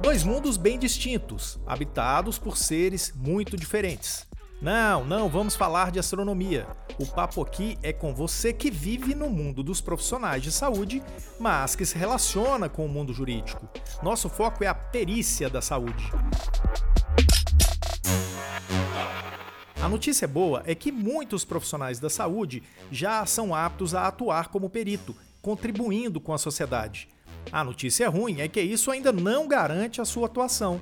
Dois mundos bem distintos, habitados por seres muito diferentes. Não, não vamos falar de astronomia. O papo aqui é com você que vive no mundo dos profissionais de saúde, mas que se relaciona com o mundo jurídico. Nosso foco é a perícia da saúde. A notícia boa é que muitos profissionais da saúde já são aptos a atuar como perito, contribuindo com a sociedade. A notícia ruim é que isso ainda não garante a sua atuação.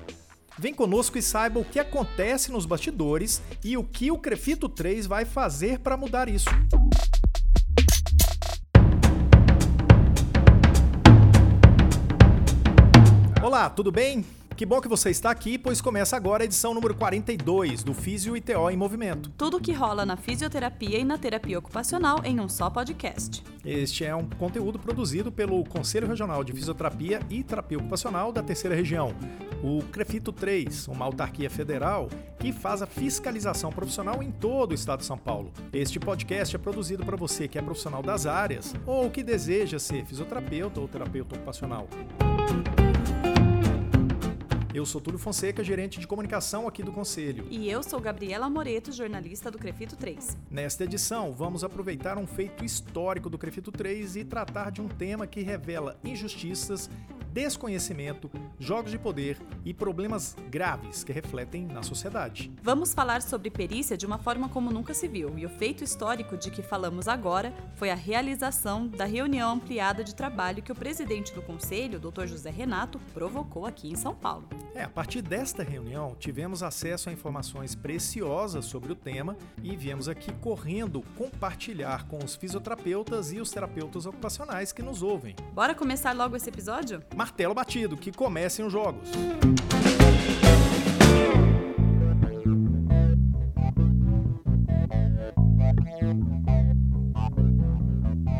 Vem conosco e saiba o que acontece nos bastidores e o que o Crefito 3 vai fazer para mudar isso. Olá, tudo bem? Que bom que você está aqui, pois começa agora a edição número 42 do Físio ITO em Movimento. Tudo o que rola na fisioterapia e na terapia ocupacional em um só podcast. Este é um conteúdo produzido pelo Conselho Regional de Fisioterapia e Terapia Ocupacional da Terceira Região, o CREFITO 3, uma autarquia federal que faz a fiscalização profissional em todo o estado de São Paulo. Este podcast é produzido para você que é profissional das áreas ou que deseja ser fisioterapeuta ou terapeuta ocupacional. Eu sou Túlio Fonseca, gerente de comunicação aqui do Conselho. E eu sou Gabriela Moreto, jornalista do Crefito 3. Nesta edição, vamos aproveitar um feito histórico do Crefito 3 e tratar de um tema que revela injustiças, desconhecimento, jogos de poder e problemas graves que refletem na sociedade. Vamos falar sobre perícia de uma forma como nunca se viu, e o feito histórico de que falamos agora foi a realização da reunião ampliada de trabalho que o presidente do conselho, Dr. José Renato, provocou aqui em São Paulo. É, a partir desta reunião, tivemos acesso a informações preciosas sobre o tema e viemos aqui correndo compartilhar com os fisioterapeutas e os terapeutas ocupacionais que nos ouvem. Bora começar logo esse episódio? Martelo batido, que comecem os jogos.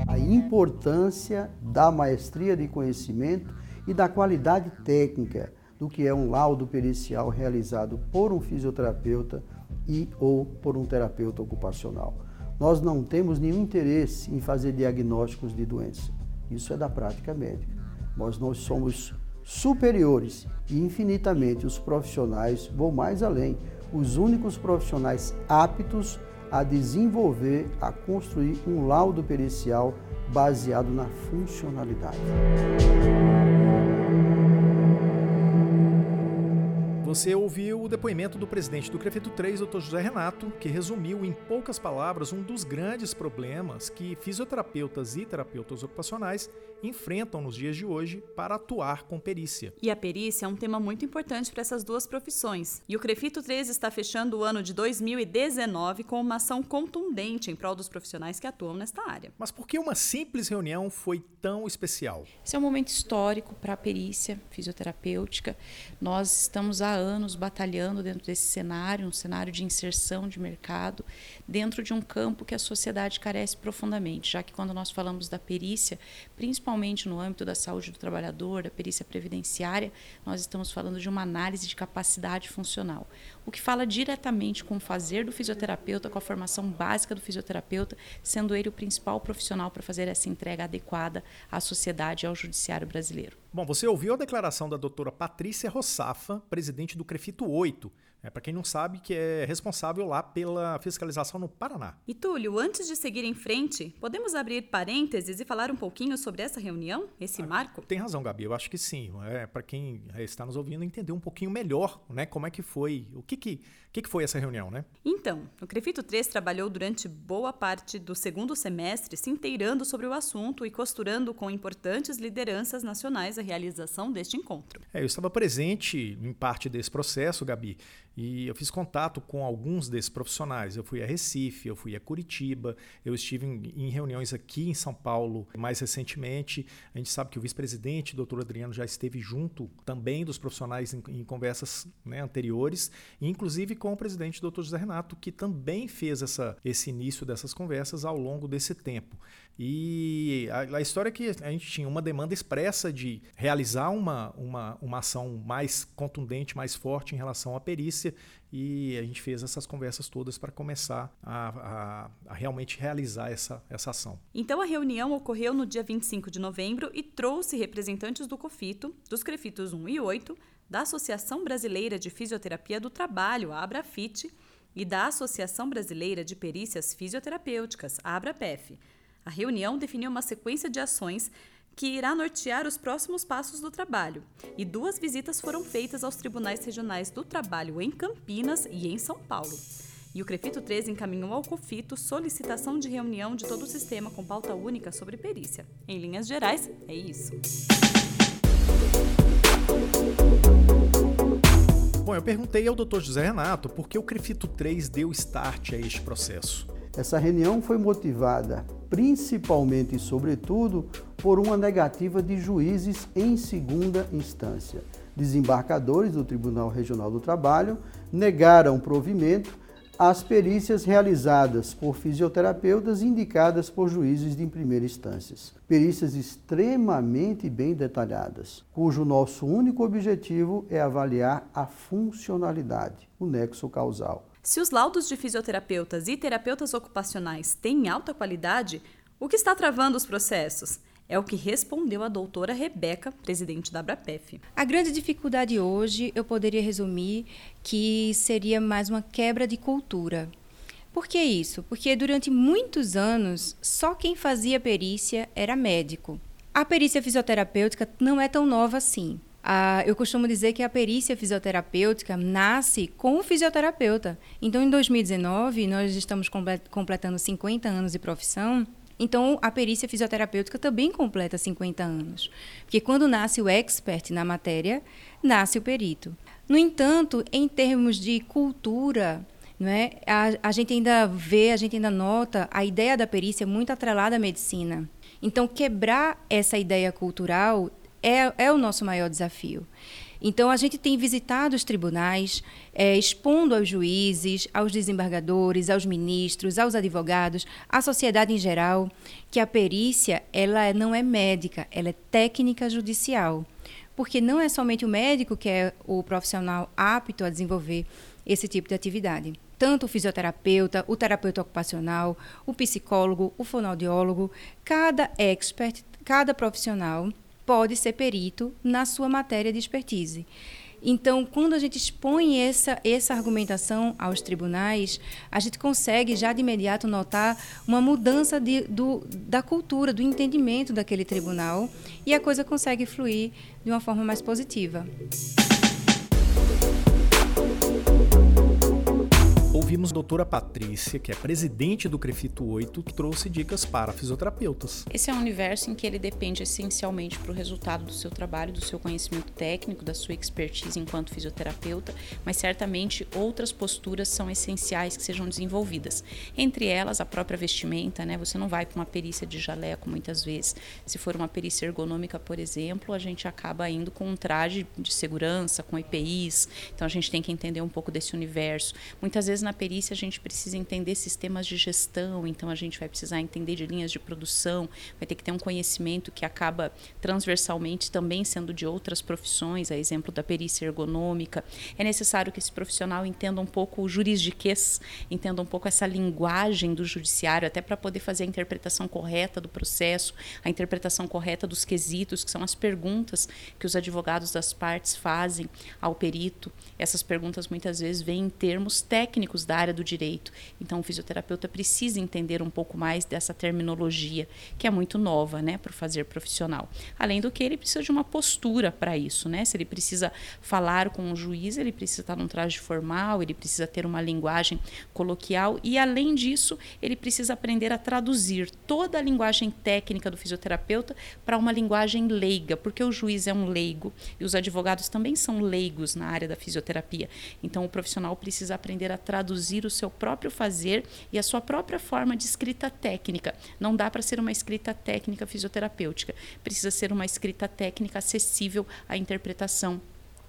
A importância da maestria de conhecimento e da qualidade técnica do que é um laudo pericial realizado por um fisioterapeuta e ou por um terapeuta ocupacional. Nós não temos nenhum interesse em fazer diagnósticos de doença. Isso é da prática médica mas nós somos superiores e infinitamente os profissionais vão mais além, os únicos profissionais aptos a desenvolver, a construir um laudo pericial baseado na funcionalidade. Você ouviu o depoimento do presidente do Crefito 3, Dr. José Renato, que resumiu em poucas palavras um dos grandes problemas que fisioterapeutas e terapeutas ocupacionais enfrentam nos dias de hoje para atuar com perícia. E a perícia é um tema muito importante para essas duas profissões. E o Crefito 3 está fechando o ano de 2019 com uma ação contundente em prol dos profissionais que atuam nesta área. Mas por que uma simples reunião foi tão especial? Esse é um momento histórico para a perícia fisioterapêutica. Nós estamos há anos batalhando dentro desse cenário, um cenário de inserção de mercado, dentro de um campo que a sociedade carece profundamente, já que quando nós falamos da perícia, principalmente principalmente no âmbito da saúde do trabalhador, da perícia previdenciária, nós estamos falando de uma análise de capacidade funcional, o que fala diretamente com o fazer do fisioterapeuta, com a formação básica do fisioterapeuta, sendo ele o principal profissional para fazer essa entrega adequada à sociedade e ao judiciário brasileiro. Bom, você ouviu a declaração da doutora Patrícia Rossafa, presidente do CREFITO 8, é, para quem não sabe, que é responsável lá pela fiscalização no Paraná. E Túlio, antes de seguir em frente, podemos abrir parênteses e falar um pouquinho sobre essa reunião, esse ah, marco? Tem razão, Gabi, eu acho que sim. É, para quem está nos ouvindo entender um pouquinho melhor né, como é que foi, o que, que, que, que foi essa reunião, né? Então, o Crefito 3 trabalhou durante boa parte do segundo semestre se inteirando sobre o assunto e costurando com importantes lideranças nacionais a realização deste encontro. É, eu estava presente em parte desse processo, Gabi, e eu fiz contato com alguns desses profissionais. Eu fui a Recife, eu fui a Curitiba, eu estive em, em reuniões aqui em São Paulo mais recentemente. A gente sabe que o vice-presidente, doutor Adriano, já esteve junto também dos profissionais em, em conversas né, anteriores, inclusive com o presidente, doutor José Renato, que também fez essa, esse início dessas conversas ao longo desse tempo. E a, a, história é que a gente tinha uma demanda expressa de realizar uma, uma, uma ação mais contundente, mais forte em relação à perícia e a gente fez essas conversas todas para começar a, a, a, realmente realizar essa, essa ação. Então a reunião ocorreu no dia 25 de novembro e trouxe representantes do COFITO, dos CREFITOS 1 e 8, da Associação Brasileira de Fisioterapia do Trabalho, a ABRAFIT, e da Associação Brasileira de Perícias Fisioterapêuticas, a ABRAPEF. A reunião definiu uma sequência de ações que irá nortear os próximos passos do trabalho, e duas visitas foram feitas aos tribunais regionais do trabalho em Campinas e em São Paulo. E o CREFITO 13 encaminhou ao COFITO solicitação de reunião de todo o sistema com pauta única sobre perícia. Em linhas gerais, é isso. Bom, eu perguntei ao Dr. José Renato por que o CREFITO 3 deu start a este processo. Essa reunião foi motivada principalmente e sobretudo por uma negativa de juízes em segunda instância. Desembarcadores do Tribunal Regional do Trabalho negaram provimento às perícias realizadas por fisioterapeutas indicadas por juízes de primeira instância. Perícias extremamente bem detalhadas, cujo nosso único objetivo é avaliar a funcionalidade, o nexo causal. Se os laudos de fisioterapeutas e terapeutas ocupacionais têm alta qualidade, o que está travando os processos? É o que respondeu a doutora Rebeca, presidente da Abrapef. A grande dificuldade hoje eu poderia resumir que seria mais uma quebra de cultura. Por que isso? Porque durante muitos anos só quem fazia perícia era médico. A perícia fisioterapêutica não é tão nova assim. Ah, eu costumo dizer que a perícia fisioterapêutica nasce com o fisioterapeuta. Então, em 2019, nós estamos completando 50 anos de profissão. Então, a perícia fisioterapêutica também completa 50 anos. Porque quando nasce o expert na matéria, nasce o perito. No entanto, em termos de cultura, não é? a, a gente ainda vê, a gente ainda nota a ideia da perícia muito atrelada à medicina. Então, quebrar essa ideia cultural é, é o nosso maior desafio. Então, a gente tem visitado os tribunais, é, expondo aos juízes, aos desembargadores, aos ministros, aos advogados, à sociedade em geral, que a perícia ela não é médica, ela é técnica judicial. Porque não é somente o médico que é o profissional apto a desenvolver esse tipo de atividade. Tanto o fisioterapeuta, o terapeuta ocupacional, o psicólogo, o fonoaudiólogo, cada expert, cada profissional pode ser perito na sua matéria de expertise. Então, quando a gente expõe essa, essa argumentação aos tribunais, a gente consegue já de imediato notar uma mudança de, do, da cultura, do entendimento daquele tribunal e a coisa consegue fluir de uma forma mais positiva. Ouvimos a doutora Patrícia, que é presidente do Crefito 8, que trouxe dicas para fisioterapeutas. Esse é um universo em que ele depende essencialmente para o resultado do seu trabalho, do seu conhecimento técnico, da sua expertise enquanto fisioterapeuta, mas certamente outras posturas são essenciais que sejam desenvolvidas. Entre elas, a própria vestimenta, né? Você não vai para uma perícia de jaleco muitas vezes. Se for uma perícia ergonômica, por exemplo, a gente acaba indo com um traje de segurança, com EPIs. Então a gente tem que entender um pouco desse universo. Muitas vezes na perícia a gente precisa entender sistemas de gestão, então a gente vai precisar entender de linhas de produção, vai ter que ter um conhecimento que acaba transversalmente também sendo de outras profissões, a exemplo da perícia ergonômica. É necessário que esse profissional entenda um pouco o juridiquês, entenda um pouco essa linguagem do judiciário, até para poder fazer a interpretação correta do processo, a interpretação correta dos quesitos, que são as perguntas que os advogados das partes fazem ao perito. Essas perguntas muitas vezes vêm em termos técnicos da área do direito. Então, o fisioterapeuta precisa entender um pouco mais dessa terminologia, que é muito nova né, para o fazer profissional. Além do que, ele precisa de uma postura para isso. Né? Se ele precisa falar com o juiz, ele precisa estar num traje formal, ele precisa ter uma linguagem coloquial e, além disso, ele precisa aprender a traduzir toda a linguagem técnica do fisioterapeuta para uma linguagem leiga, porque o juiz é um leigo e os advogados também são leigos na área da fisioterapia. Então, o profissional precisa aprender a traduzir o seu próprio fazer e a sua própria forma de escrita técnica. Não dá para ser uma escrita técnica fisioterapêutica. Precisa ser uma escrita técnica acessível à interpretação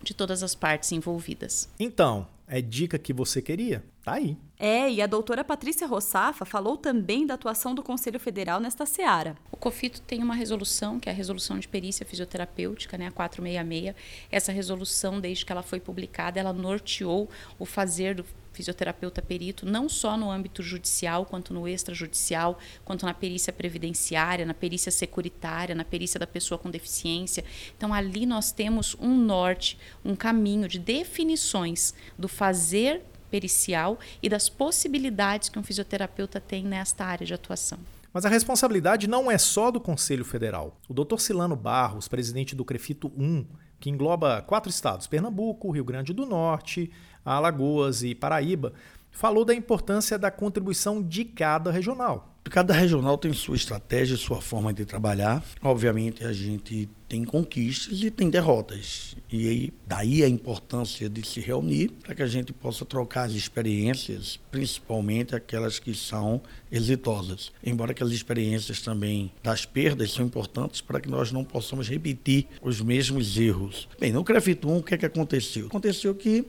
de todas as partes envolvidas. Então, é dica que você queria? Tá aí. É, e a doutora Patrícia Rossafa falou também da atuação do Conselho Federal nesta seara. O COFITO tem uma resolução, que é a Resolução de Perícia Fisioterapêutica, né, a 466. Essa resolução, desde que ela foi publicada, ela norteou o fazer do fisioterapeuta perito, não só no âmbito judicial, quanto no extrajudicial, quanto na perícia previdenciária, na perícia securitária, na perícia da pessoa com deficiência. Então, ali nós temos um norte, um caminho de definições do fazer pericial e das possibilidades que um fisioterapeuta tem nesta área de atuação. Mas a responsabilidade não é só do Conselho Federal. O Dr. Silano Barros, presidente do CREFITO 1, que engloba quatro estados: Pernambuco, Rio Grande do Norte, Alagoas e Paraíba, falou da importância da contribuição de cada regional. Cada regional tem sua estratégia, sua forma de trabalhar. Obviamente, a gente tem conquistas e tem derrotas. E aí, daí a importância de se reunir para que a gente possa trocar as experiências, principalmente aquelas que são exitosas. Embora as experiências também das perdas são importantes para que nós não possamos repetir os mesmos erros. Bem, no Crefitum, o que é que aconteceu? Aconteceu que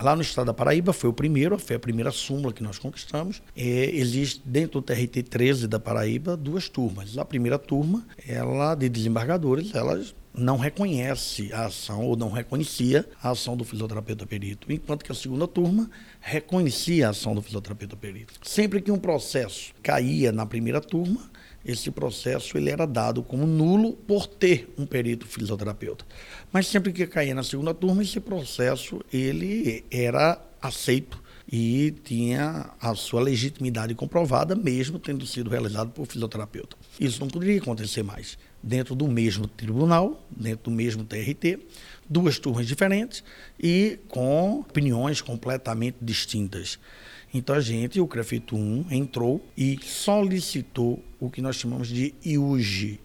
lá no estado da Paraíba foi o primeiro, foi a primeira súmula que nós conquistamos. É, existe dentro do TRT 13 da Paraíba duas turmas. A primeira turma, ela de desembargadores, não reconhece a ação ou não reconhecia a ação do fisioterapeuta perito, enquanto que a segunda turma reconhecia a ação do fisioterapeuta perito. Sempre que um processo caía na primeira turma, esse processo ele era dado como nulo por ter um perito fisioterapeuta. Mas sempre que caía na segunda turma, esse processo ele era aceito e tinha a sua legitimidade comprovada, mesmo tendo sido realizado por fisioterapeuta. Isso não poderia acontecer mais dentro do mesmo tribunal, dentro do mesmo TRT, duas turmas diferentes e com opiniões completamente distintas. Então a gente, o CREFITO 1, entrou e solicitou o que nós chamamos de IUG,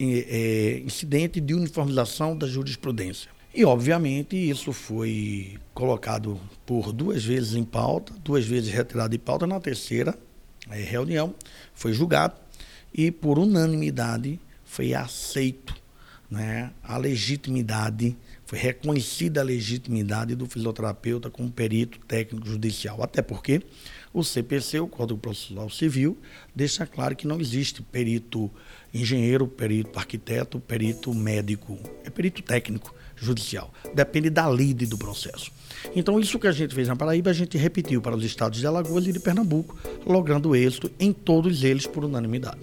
é, Incidente de Uniformização da Jurisprudência. E, obviamente, isso foi colocado por duas vezes em pauta, duas vezes retirado de pauta, na terceira é, reunião foi julgado e, por unanimidade, foi aceito né, a legitimidade, foi reconhecida a legitimidade do fisioterapeuta como perito técnico judicial. Até porque o CPC, o Código Processual Civil, deixa claro que não existe perito engenheiro, perito arquiteto, perito médico. É perito técnico judicial. Depende da lide do processo. Então, isso que a gente fez na Paraíba, a gente repetiu para os estados de Alagoas e de Pernambuco, logrando êxito em todos eles por unanimidade.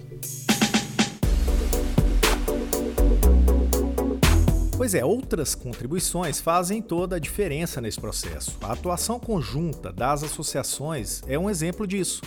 Pois é, outras contribuições fazem toda a diferença nesse processo. A atuação conjunta das associações é um exemplo disso.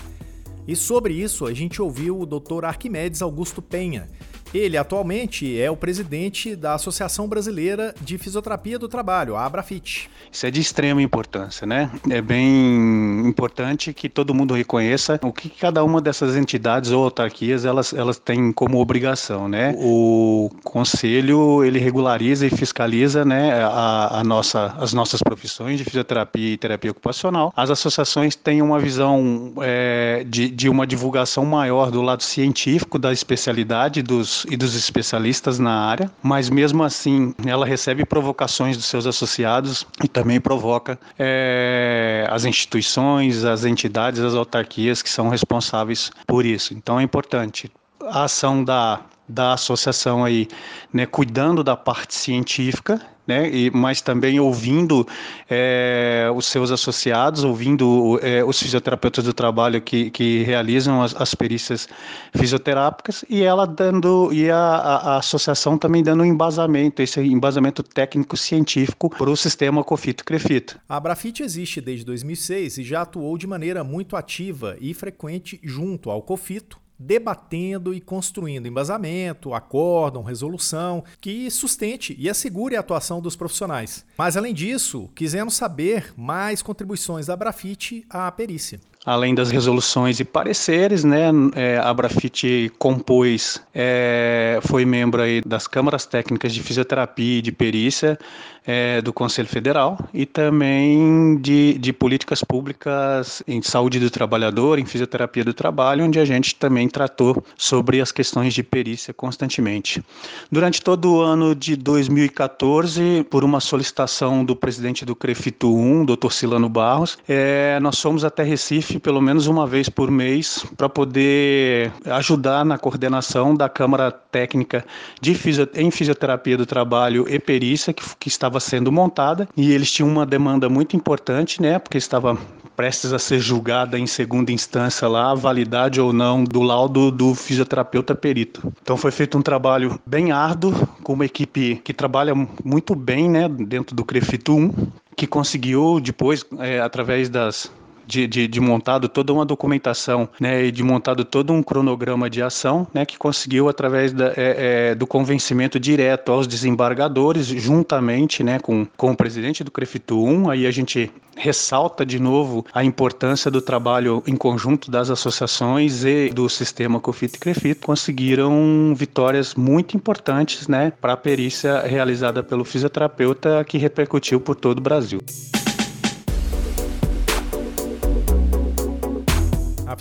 E sobre isso, a gente ouviu o Dr. Arquimedes Augusto Penha, ele atualmente é o presidente da Associação Brasileira de Fisioterapia do Trabalho, a Abrafit. Isso é de extrema importância, né? É bem importante que todo mundo reconheça o que cada uma dessas entidades ou autarquias elas, elas têm como obrigação, né? O conselho ele regulariza e fiscaliza, né, a, a nossa, as nossas profissões de fisioterapia e terapia ocupacional. As associações têm uma visão é, de, de uma divulgação maior do lado científico da especialidade dos e dos especialistas na área, mas mesmo assim ela recebe provocações dos seus associados e também provoca é, as instituições, as entidades, as autarquias que são responsáveis por isso. Então é importante a ação da da associação aí, né, cuidando da parte científica, né, e, mas também ouvindo é, os seus associados, ouvindo é, os fisioterapeutas do trabalho que, que realizam as, as perícias fisioterápicas e ela dando e a, a, a associação também dando um embasamento, esse embasamento técnico científico para o sistema COFITO-CREFITO. A Abrafit existe desde 2006 e já atuou de maneira muito ativa e frequente junto ao COFITO debatendo e construindo embasamento, acórdão, resolução que sustente e assegure a atuação dos profissionais. Mas além disso, quisemos saber mais contribuições da Brafite à perícia. além das resoluções e pareceres, né, é, a Brafite compôs, é, foi membro aí das câmaras técnicas de fisioterapia e de perícia é, do Conselho Federal e também de, de políticas públicas em saúde do trabalhador, em fisioterapia do trabalho, onde a gente também tratou sobre as questões de perícia constantemente. Durante todo o ano de 2014, por uma solicitação do presidente do CREFITU 1, Dr. Silano Barros, é, nós fomos até Recife pelo menos uma vez por mês para poder ajudar na coordenação da Câmara Técnica de Fisio, em Fisioterapia do Trabalho e Perícia, que, que estava sendo montada, e eles tinham uma demanda muito importante, né, porque estava prestes a ser julgada em segunda instância lá a validade ou não do laudo do fisioterapeuta perito. Então foi feito um trabalho bem árduo com uma equipe que trabalha muito bem, né, dentro do Crefito 1, que conseguiu depois, é, através das de, de, de, montado toda uma documentação né, e de montado todo um cronograma de ação né, que conseguiu, através da, é, é, do convencimento direto aos desembargadores, juntamente né, com, com o presidente do CREFITU 1, aí a gente ressalta de novo a importância do trabalho em conjunto das associações e do sistema COFIT e CREFIT, conseguiram vitórias muito importantes né, para a perícia realizada pelo fisioterapeuta que repercutiu por todo o Brasil.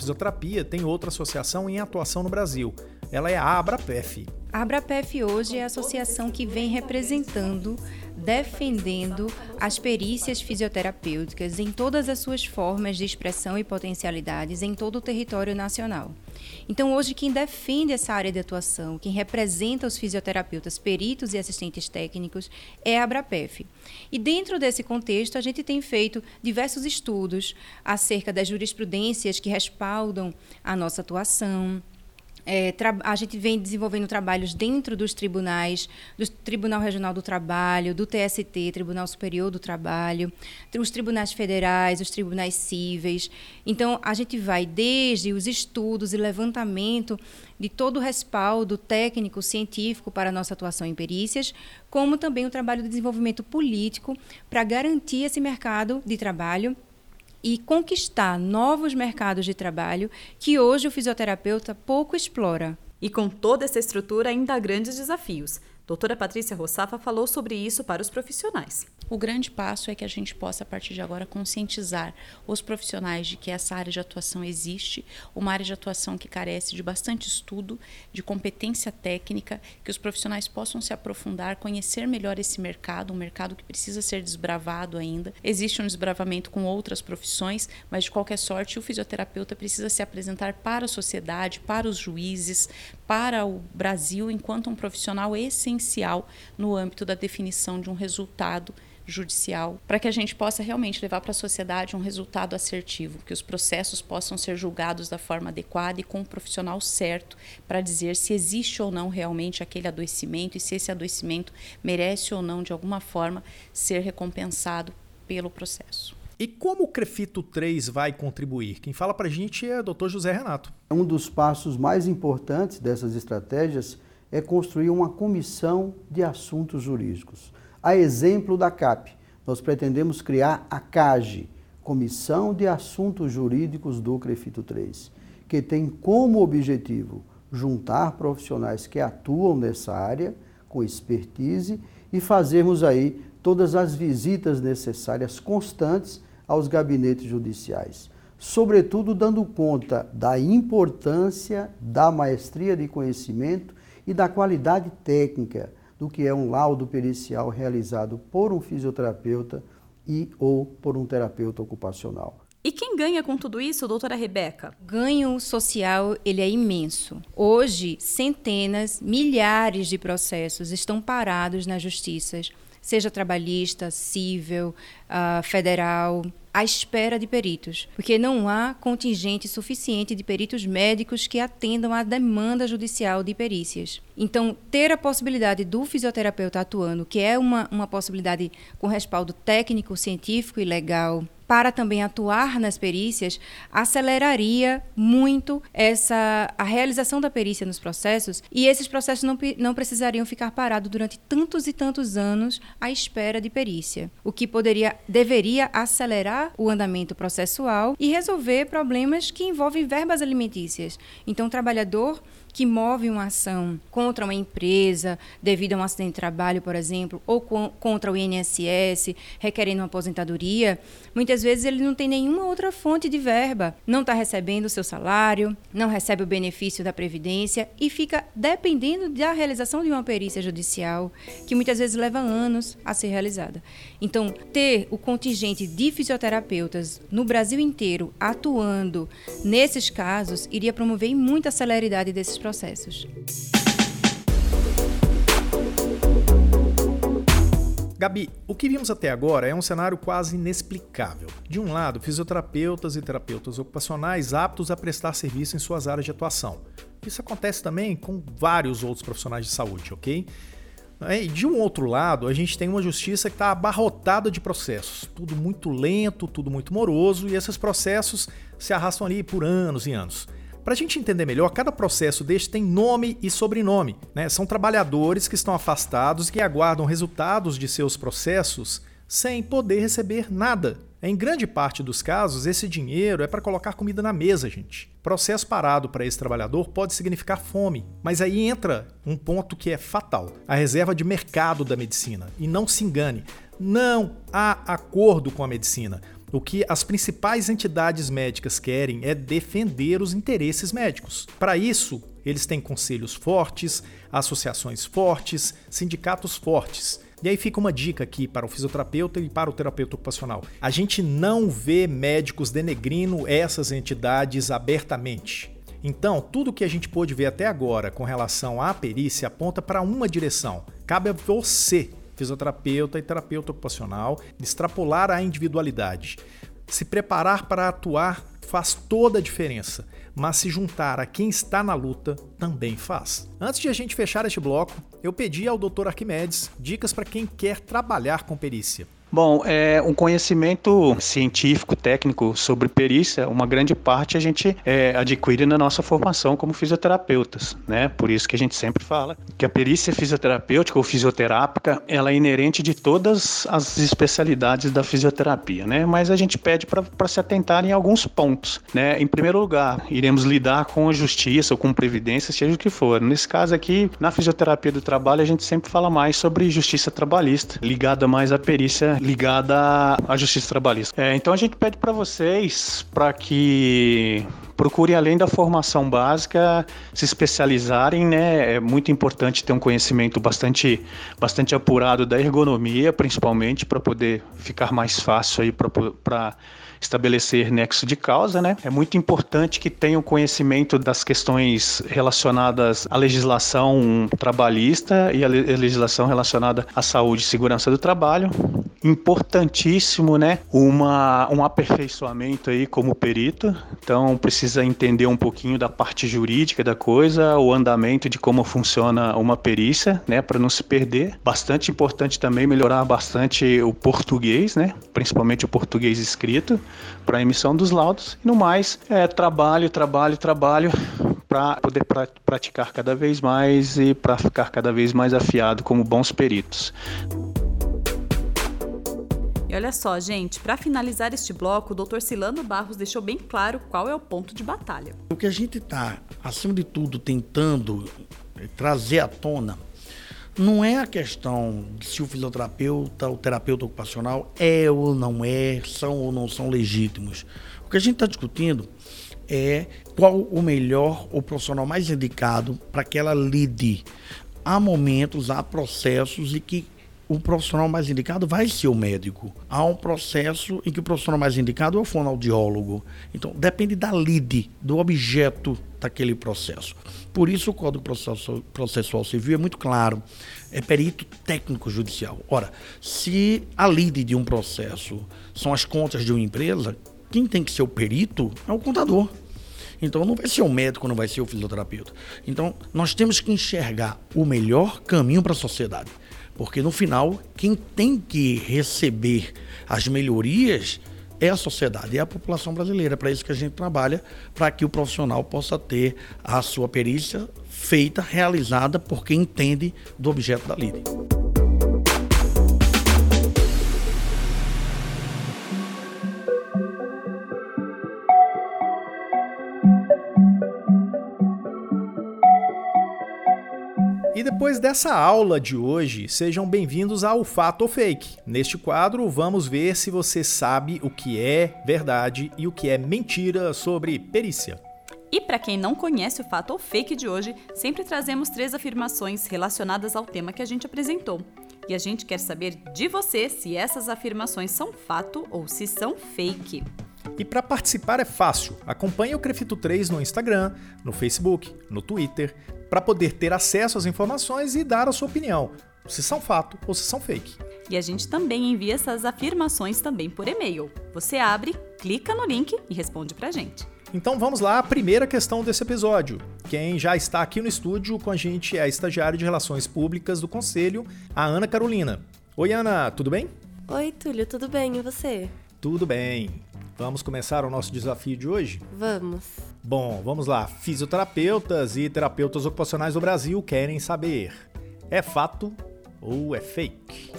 Fisioterapia tem outra associação em atuação no Brasil. Ela é a Abrapef. A Abrapef hoje é a associação que vem representando, defendendo as perícias fisioterapêuticas em todas as suas formas de expressão e potencialidades em todo o território nacional. Então, hoje, quem defende essa área de atuação, quem representa os fisioterapeutas, peritos e assistentes técnicos, é a Abrapef. E dentro desse contexto, a gente tem feito diversos estudos acerca das jurisprudências que respaldam a nossa atuação, é, a gente vem desenvolvendo trabalhos dentro dos tribunais, do Tribunal Regional do Trabalho, do TST, Tribunal Superior do Trabalho, os tribunais federais, os tribunais cíveis. Então, a gente vai desde os estudos e levantamento de todo o respaldo técnico, científico para a nossa atuação em perícias, como também o trabalho de desenvolvimento político para garantir esse mercado de trabalho e conquistar novos mercados de trabalho que hoje o fisioterapeuta pouco explora. E com toda essa estrutura, ainda há grandes desafios. Doutora Patrícia Rossafa falou sobre isso para os profissionais. O grande passo é que a gente possa, a partir de agora, conscientizar os profissionais de que essa área de atuação existe, uma área de atuação que carece de bastante estudo, de competência técnica, que os profissionais possam se aprofundar, conhecer melhor esse mercado, um mercado que precisa ser desbravado ainda. Existe um desbravamento com outras profissões, mas de qualquer sorte, o fisioterapeuta precisa se apresentar para a sociedade, para os juízes, para o Brasil, enquanto um profissional essencial no âmbito da definição de um resultado judicial, para que a gente possa realmente levar para a sociedade um resultado assertivo, que os processos possam ser julgados da forma adequada e com o profissional certo para dizer se existe ou não realmente aquele adoecimento e se esse adoecimento merece ou não, de alguma forma, ser recompensado pelo processo. E como o Crefito 3 vai contribuir? Quem fala para a gente é o Dr. José Renato. Um dos passos mais importantes dessas estratégias é construir uma comissão de assuntos jurídicos. A exemplo da CAP, nós pretendemos criar a CAGE, Comissão de Assuntos Jurídicos do CREFITO 3, que tem como objetivo juntar profissionais que atuam nessa área, com expertise, e fazermos aí todas as visitas necessárias constantes aos gabinetes judiciais, sobretudo dando conta da importância da maestria de conhecimento e da qualidade técnica do que é um laudo pericial realizado por um fisioterapeuta e ou por um terapeuta ocupacional. E quem ganha com tudo isso, doutora Rebeca? Ganho social, ele é imenso. Hoje, centenas, milhares de processos estão parados nas justiças, seja trabalhista, civil, uh, federal, à espera de peritos, porque não há contingente suficiente de peritos médicos que atendam à demanda judicial de perícias. Então, ter a possibilidade do fisioterapeuta atuando, que é uma, uma possibilidade com respaldo técnico, científico e legal, para também atuar nas perícias, aceleraria muito essa a realização da perícia nos processos e esses processos não, não precisariam ficar parados durante tantos e tantos anos à espera de perícia, o que poderia deveria acelerar o andamento processual e resolver problemas que envolvem verbas alimentícias. Então, o trabalhador que move uma ação contra uma empresa devido a um acidente de trabalho, por exemplo, ou com, contra o INSS, requerendo uma aposentadoria, muitas vezes ele não tem nenhuma outra fonte de verba, não está recebendo o seu salário, não recebe o benefício da Previdência e fica dependendo da realização de uma perícia judicial, que muitas vezes leva anos a ser realizada. Então, ter o contingente de fisioterapeutas no Brasil inteiro atuando nesses casos iria promover muita celeridade desses processos. Gabi, o que vimos até agora é um cenário quase inexplicável. De um lado, fisioterapeutas e terapeutas ocupacionais aptos a prestar serviço em suas áreas de atuação. Isso acontece também com vários outros profissionais de saúde, ok? E de um outro lado, a gente tem uma justiça que está abarrotada de processos. Tudo muito lento, tudo muito moroso, e esses processos se arrastam ali por anos e anos. Para a gente entender melhor, cada processo deste tem nome e sobrenome. Né? São trabalhadores que estão afastados e que aguardam resultados de seus processos sem poder receber nada. Em grande parte dos casos, esse dinheiro é para colocar comida na mesa, gente. Processo parado para esse trabalhador pode significar fome, mas aí entra um ponto que é fatal: a reserva de mercado da medicina. E não se engane, não há acordo com a medicina. O que as principais entidades médicas querem é defender os interesses médicos. Para isso, eles têm conselhos fortes, associações fortes, sindicatos fortes. E aí fica uma dica aqui para o fisioterapeuta e para o terapeuta ocupacional. A gente não vê médicos denegrindo essas entidades abertamente. Então, tudo que a gente pôde ver até agora com relação à perícia aponta para uma direção. Cabe a você fisioterapeuta e terapeuta ocupacional, extrapolar a individualidade. Se preparar para atuar faz toda a diferença, mas se juntar a quem está na luta também faz. Antes de a gente fechar este bloco, eu pedi ao Dr. Arquimedes dicas para quem quer trabalhar com perícia. Bom, é um conhecimento científico, técnico sobre perícia, uma grande parte a gente é, adquire na nossa formação como fisioterapeutas, né? Por isso que a gente sempre fala que a perícia fisioterapêutica ou fisioterápica, ela é inerente de todas as especialidades da fisioterapia, né? Mas a gente pede para se atentar em alguns pontos, né? Em primeiro lugar, iremos lidar com a justiça ou com previdência, seja o que for. Nesse caso aqui, na fisioterapia do trabalho, a gente sempre fala mais sobre justiça trabalhista, ligada mais à perícia ligada à justiça trabalhista. É, então a gente pede para vocês para que procurem além da formação básica se especializarem, né? É muito importante ter um conhecimento bastante bastante apurado da ergonomia, principalmente para poder ficar mais fácil aí para estabelecer nexo de causa, né? É muito importante que tenham conhecimento das questões relacionadas à legislação trabalhista e à legislação relacionada à saúde e segurança do trabalho. Importantíssimo, né? Uma, um aperfeiçoamento aí como perito. Então precisa entender um pouquinho da parte jurídica da coisa, o andamento de como funciona uma perícia, né? Para não se perder. Bastante importante também melhorar bastante o português, né? Principalmente o português escrito para a emissão dos laudos. E no mais, é trabalho, trabalho, trabalho para poder pra, praticar cada vez mais e para ficar cada vez mais afiado como bons peritos. E olha só, gente, para finalizar este bloco, o Dr. Silano Barros deixou bem claro qual é o ponto de batalha. O que a gente está, acima de tudo, tentando trazer à tona não é a questão de se o fisioterapeuta, o terapeuta ocupacional é ou não é, são ou não são legítimos. O que a gente está discutindo é qual o melhor, o profissional mais indicado para que ela lide. Há momentos, há processos e que o profissional mais indicado vai ser o médico. Há um processo em que o profissional mais indicado é o fonoaudiólogo. Então, depende da lide, do objeto daquele processo. Por isso, o Código Processual Civil é muito claro. É perito técnico judicial. Ora, se a lide de um processo são as contas de uma empresa, quem tem que ser o perito é o contador. Então não vai ser o médico, não vai ser o fisioterapeuta. Então nós temos que enxergar o melhor caminho para a sociedade. Porque no final, quem tem que receber as melhorias é a sociedade, é a população brasileira. Para isso que a gente trabalha, para que o profissional possa ter a sua perícia feita, realizada por quem entende do objeto da lide. Depois dessa aula de hoje, sejam bem-vindos ao Fato ou Fake. Neste quadro, vamos ver se você sabe o que é verdade e o que é mentira sobre perícia. E para quem não conhece o fato ou fake de hoje, sempre trazemos três afirmações relacionadas ao tema que a gente apresentou. E a gente quer saber de você se essas afirmações são fato ou se são fake. E para participar é fácil. Acompanhe o Crefito 3 no Instagram, no Facebook, no Twitter, para poder ter acesso às informações e dar a sua opinião, se são fato ou se são fake. E a gente também envia essas afirmações também por e-mail. Você abre, clica no link e responde pra gente. Então vamos lá, a primeira questão desse episódio. Quem já está aqui no estúdio com a gente é a estagiária de Relações Públicas do Conselho, a Ana Carolina. Oi, Ana, tudo bem? Oi, Túlio, tudo bem? E você? Tudo bem. Vamos começar o nosso desafio de hoje? Vamos. Bom, vamos lá. Fisioterapeutas e terapeutas ocupacionais do Brasil querem saber: é fato ou é fake?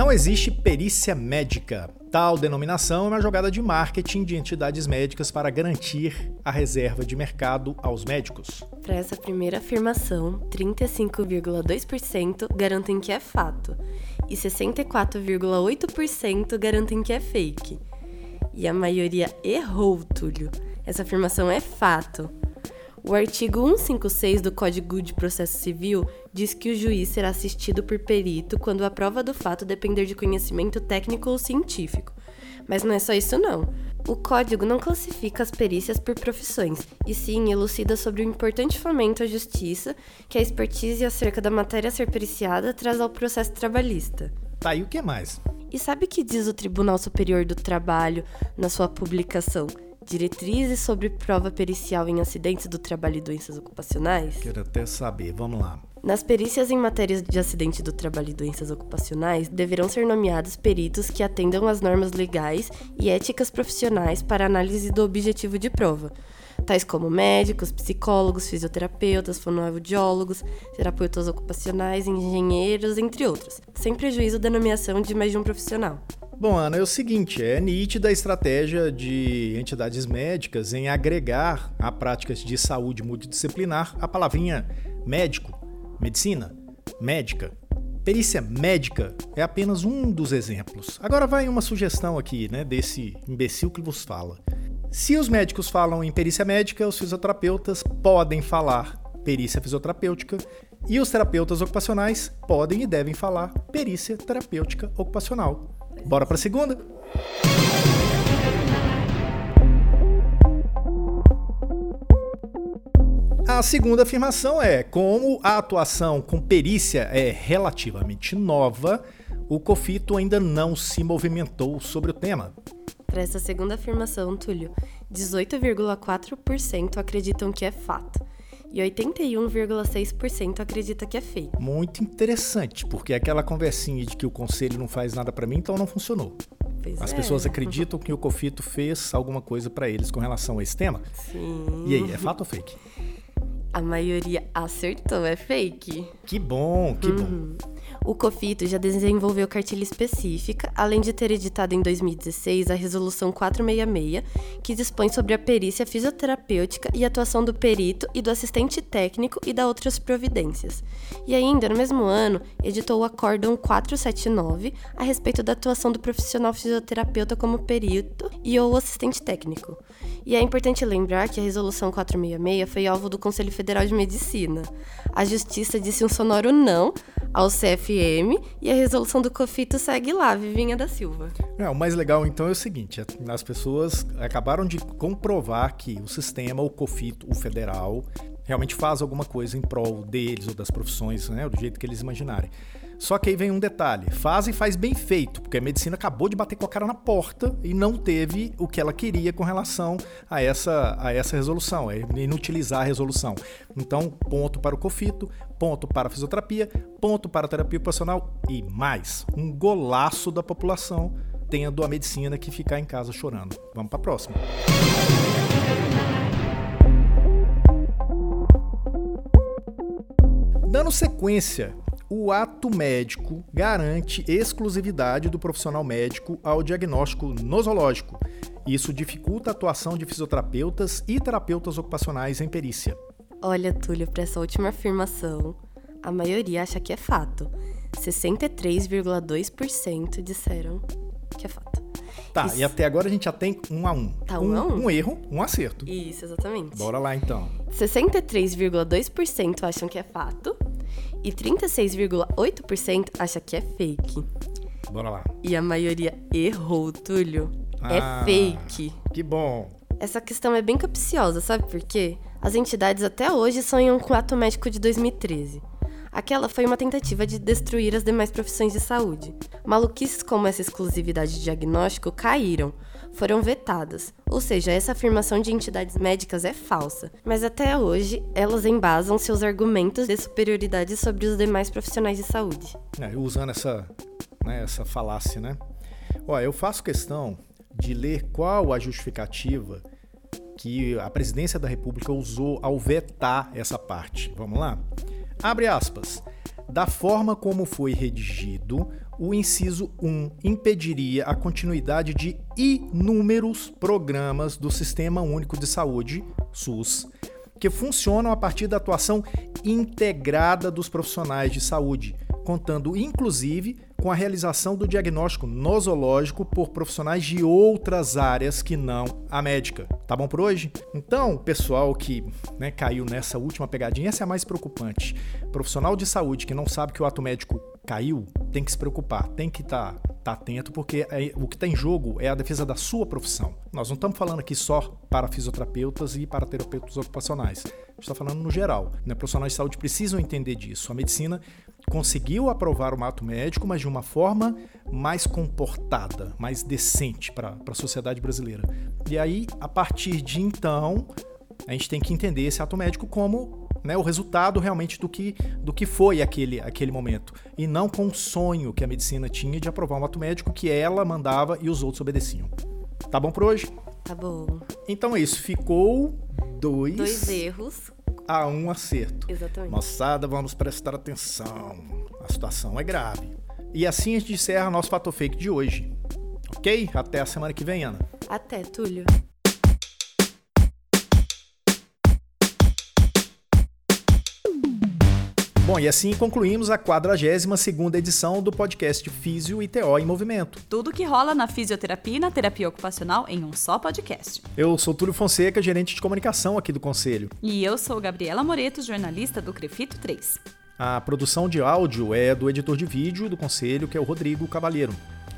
Não existe perícia médica. Tal denominação é uma jogada de marketing de entidades médicas para garantir a reserva de mercado aos médicos. Para essa primeira afirmação, 35,2% garantem que é fato e 64,8% garantem que é fake. E a maioria errou, Túlio. Essa afirmação é fato. O artigo 156 do Código de Processo Civil diz que o juiz será assistido por perito quando a prova do fato depender de conhecimento técnico ou científico. Mas não é só isso não. O código não classifica as perícias por profissões, e sim elucida sobre o importante fomento à justiça que a expertise acerca da matéria a ser periciada traz ao processo trabalhista. Tá, e o que mais? E sabe o que diz o Tribunal Superior do Trabalho na sua publicação? Diretrizes sobre prova pericial em acidentes do trabalho e doenças ocupacionais? Quero até saber, vamos lá. Nas perícias em matérias de acidente do trabalho e doenças ocupacionais, deverão ser nomeados peritos que atendam às normas legais e éticas profissionais para análise do objetivo de prova, tais como médicos, psicólogos, fisioterapeutas, fonoaudiólogos, terapeutas ocupacionais, engenheiros, entre outros, sem prejuízo da nomeação de mais de um profissional. Bom, Ana, é o seguinte: é nítida a estratégia de entidades médicas em agregar a práticas de saúde multidisciplinar a palavrinha médico, medicina, médica. Perícia médica é apenas um dos exemplos. Agora vai uma sugestão aqui, né, desse imbecil que vos fala. Se os médicos falam em perícia médica, os fisioterapeutas podem falar perícia fisioterapêutica e os terapeutas ocupacionais podem e devem falar perícia terapêutica ocupacional. Bora para a segunda? A segunda afirmação é: como a atuação com perícia é relativamente nova, o COFITO ainda não se movimentou sobre o tema. Para essa segunda afirmação, Túlio, 18,4% acreditam que é fato e 81,6% acredita que é fake. Muito interessante, porque aquela conversinha de que o conselho não faz nada para mim, então não funcionou. Pois As é. pessoas acreditam que o COFITO fez alguma coisa para eles com relação a esse tema? Sim. E aí, é fato ou fake? A maioria acertou, é fake. Que bom, que bom. O COFITO já desenvolveu cartilha específica, além de ter editado em 2016 a Resolução 466, que dispõe sobre a perícia fisioterapêutica e atuação do perito e do assistente técnico e da outras providências. E ainda, no mesmo ano, editou o Acórdão 479 a respeito da atuação do profissional fisioterapeuta como perito e ou assistente técnico. E é importante lembrar que a Resolução 466 foi alvo do Conselho Federal de Medicina. A Justiça disse um sonoro não ao CFM e a resolução do COFITO segue lá, Vivinha da Silva. É, o mais legal então é o seguinte: as pessoas acabaram de comprovar que o sistema, o COFITO, o federal, realmente faz alguma coisa em prol deles ou das profissões, né, do jeito que eles imaginarem. Só que aí vem um detalhe: faz e faz bem feito, porque a medicina acabou de bater com a cara na porta e não teve o que ela queria com relação a essa, a essa resolução, é inutilizar a resolução. Então, ponto para o COFITO, ponto para a fisioterapia, ponto para a terapia ocupacional e mais, um golaço da população tendo a medicina que ficar em casa chorando. Vamos para a próxima. Dando sequência, o ato médico garante exclusividade do profissional médico ao diagnóstico nosológico. Isso dificulta a atuação de fisioterapeutas e terapeutas ocupacionais em perícia. Olha, Túlio, para essa última afirmação, a maioria acha que é fato. 63,2% disseram que é fato. Tá, Isso. e até agora a gente já tem um a um. Tá, um, um a um? Um erro, um acerto. Isso, exatamente. Bora lá então. 63,2% acham que é fato e 36,8% acha que é fake. Bora lá. E a maioria errou, Túlio. É ah, é fake. Que bom. Essa questão é bem capciosa, sabe por quê? As entidades até hoje sonham com o ato médico de 2013. Aquela foi uma tentativa de destruir as demais profissões de saúde. Maluquices como essa exclusividade de diagnóstico caíram, foram vetadas, ou seja, essa afirmação de entidades médicas é falsa, mas até hoje elas embasam seus argumentos de superioridade sobre os demais profissionais de saúde. É, usando essa, né, essa falácia, né? Ó, eu faço questão de ler qual a justificativa que a presidência da República usou ao vetar essa parte. Vamos lá? Abre aspas. Da forma como foi redigido, o inciso 1 impediria a continuidade de inúmeros programas do Sistema Único de Saúde, SUS, que funcionam a partir da atuação integrada dos profissionais de saúde, contando inclusive com a realização do diagnóstico nosológico por profissionais de outras áreas que não a médica. Tá bom por hoje? Então, pessoal que né, caiu nessa última pegadinha, essa é a mais preocupante. Profissional de saúde que não sabe que o ato médico caiu, tem que se preocupar, tem que estar tá, tá atento, porque é, o que está em jogo é a defesa da sua profissão. Nós não estamos falando aqui só para fisioterapeutas e para terapeutas ocupacionais. A gente está falando no geral. Né? Profissionais de saúde precisam entender disso. A medicina conseguiu aprovar o ato médico, mas de uma forma mais comportada, mais decente para a sociedade brasileira. E aí, a partir de então, a gente tem que entender esse ato médico como né, o resultado realmente do que, do que foi aquele, aquele momento. E não com o sonho que a medicina tinha de aprovar um ato médico que ela mandava e os outros obedeciam. Tá bom por hoje? Tá bom. Então é isso. Ficou dois. Dois erros a um acerto. Exatamente. Moçada, vamos prestar atenção. A situação é grave. E assim a gente encerra nosso Fato Fake de hoje. Ok? Até a semana que vem, Ana. Até, Túlio. Bom, e assim concluímos a 42ª edição do podcast Físio e TO em Movimento. Tudo que rola na fisioterapia e na terapia ocupacional em um só podcast. Eu sou Túlio Fonseca, gerente de comunicação aqui do Conselho. E eu sou Gabriela Moreto, jornalista do Crefito 3. A produção de áudio é do editor de vídeo do Conselho, que é o Rodrigo Cavalheiro.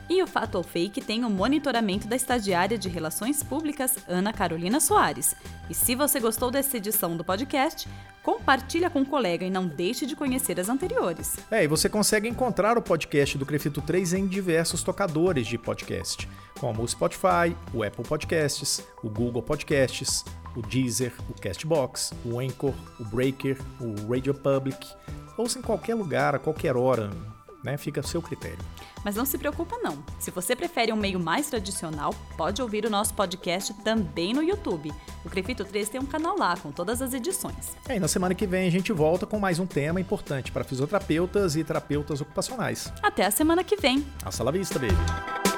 E o Fato ou Fake tem o monitoramento da estagiária de Relações Públicas, Ana Carolina Soares. E se você gostou dessa edição do podcast, compartilha com um colega e não deixe de conhecer as anteriores. É, e você consegue encontrar o podcast do Crefito 3 em diversos tocadores de podcast, como o Spotify, o Apple Podcasts, o Google Podcasts, o Deezer, o Castbox, o Anchor, o Breaker, o Radio Public, ouça em qualquer lugar, a qualquer hora, né? Fica a seu critério. Mas não se preocupa não. Se você prefere um meio mais tradicional, pode ouvir o nosso podcast também no YouTube. O Crefito 3 tem um canal lá com todas as edições. É, e na semana que vem a gente volta com mais um tema importante para fisioterapeutas e terapeutas ocupacionais. Até a semana que vem. Hasta la vista, baby.